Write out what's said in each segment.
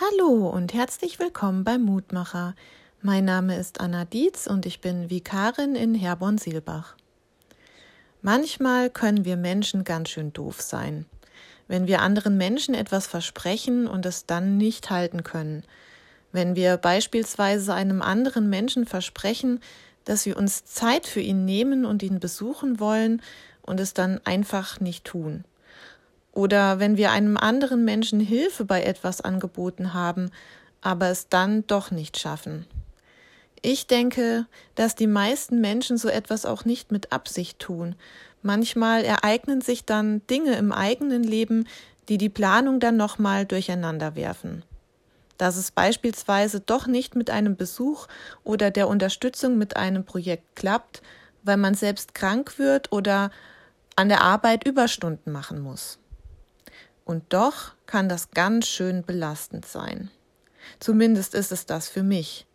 Hallo und herzlich willkommen beim Mutmacher. Mein Name ist Anna Dietz und ich bin Vikarin in Herborn-Silbach. Manchmal können wir Menschen ganz schön doof sein. Wenn wir anderen Menschen etwas versprechen und es dann nicht halten können. Wenn wir beispielsweise einem anderen Menschen versprechen, dass wir uns Zeit für ihn nehmen und ihn besuchen wollen und es dann einfach nicht tun. Oder wenn wir einem anderen Menschen Hilfe bei etwas angeboten haben, aber es dann doch nicht schaffen. Ich denke, dass die meisten Menschen so etwas auch nicht mit Absicht tun. Manchmal ereignen sich dann Dinge im eigenen Leben, die die Planung dann nochmal durcheinander werfen. Dass es beispielsweise doch nicht mit einem Besuch oder der Unterstützung mit einem Projekt klappt, weil man selbst krank wird oder an der Arbeit Überstunden machen muss. Und doch kann das ganz schön belastend sein. Zumindest ist es das für mich.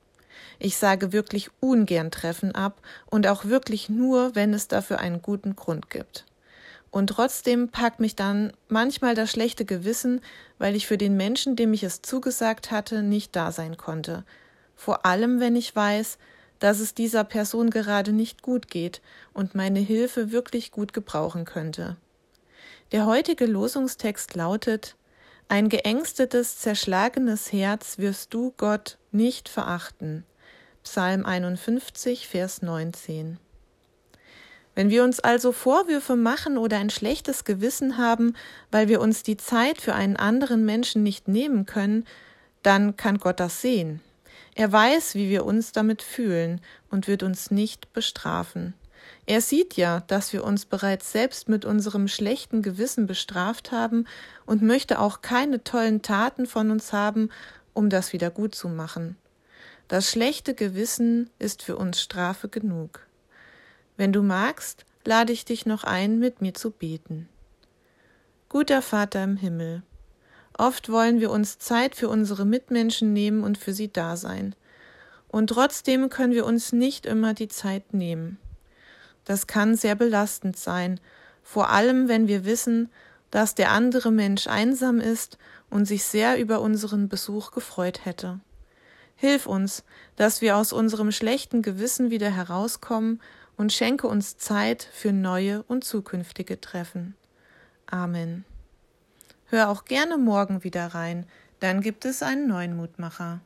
Ich sage wirklich ungern Treffen ab und auch wirklich nur, wenn es dafür einen guten Grund gibt. Und trotzdem packt mich dann manchmal das schlechte Gewissen, weil ich für den Menschen, dem ich es zugesagt hatte, nicht da sein konnte. Vor allem, wenn ich weiß, dass es dieser Person gerade nicht gut geht und meine Hilfe wirklich gut gebrauchen könnte. Der heutige Losungstext lautet Ein geängstetes, zerschlagenes Herz wirst du, Gott, nicht verachten. Psalm 51, Vers 19. Wenn wir uns also Vorwürfe machen oder ein schlechtes Gewissen haben, weil wir uns die Zeit für einen anderen Menschen nicht nehmen können, dann kann Gott das sehen. Er weiß, wie wir uns damit fühlen und wird uns nicht bestrafen. Er sieht ja, dass wir uns bereits selbst mit unserem schlechten Gewissen bestraft haben und möchte auch keine tollen Taten von uns haben, um das wieder gut zu machen. Das schlechte Gewissen ist für uns Strafe genug. Wenn du magst, lade ich dich noch ein, mit mir zu beten. Guter Vater im Himmel, oft wollen wir uns Zeit für unsere Mitmenschen nehmen und für sie da sein. Und trotzdem können wir uns nicht immer die Zeit nehmen. Das kann sehr belastend sein, vor allem wenn wir wissen, dass der andere Mensch einsam ist und sich sehr über unseren Besuch gefreut hätte. Hilf uns, dass wir aus unserem schlechten Gewissen wieder herauskommen und schenke uns Zeit für neue und zukünftige Treffen. Amen. Hör auch gerne morgen wieder rein, dann gibt es einen neuen Mutmacher.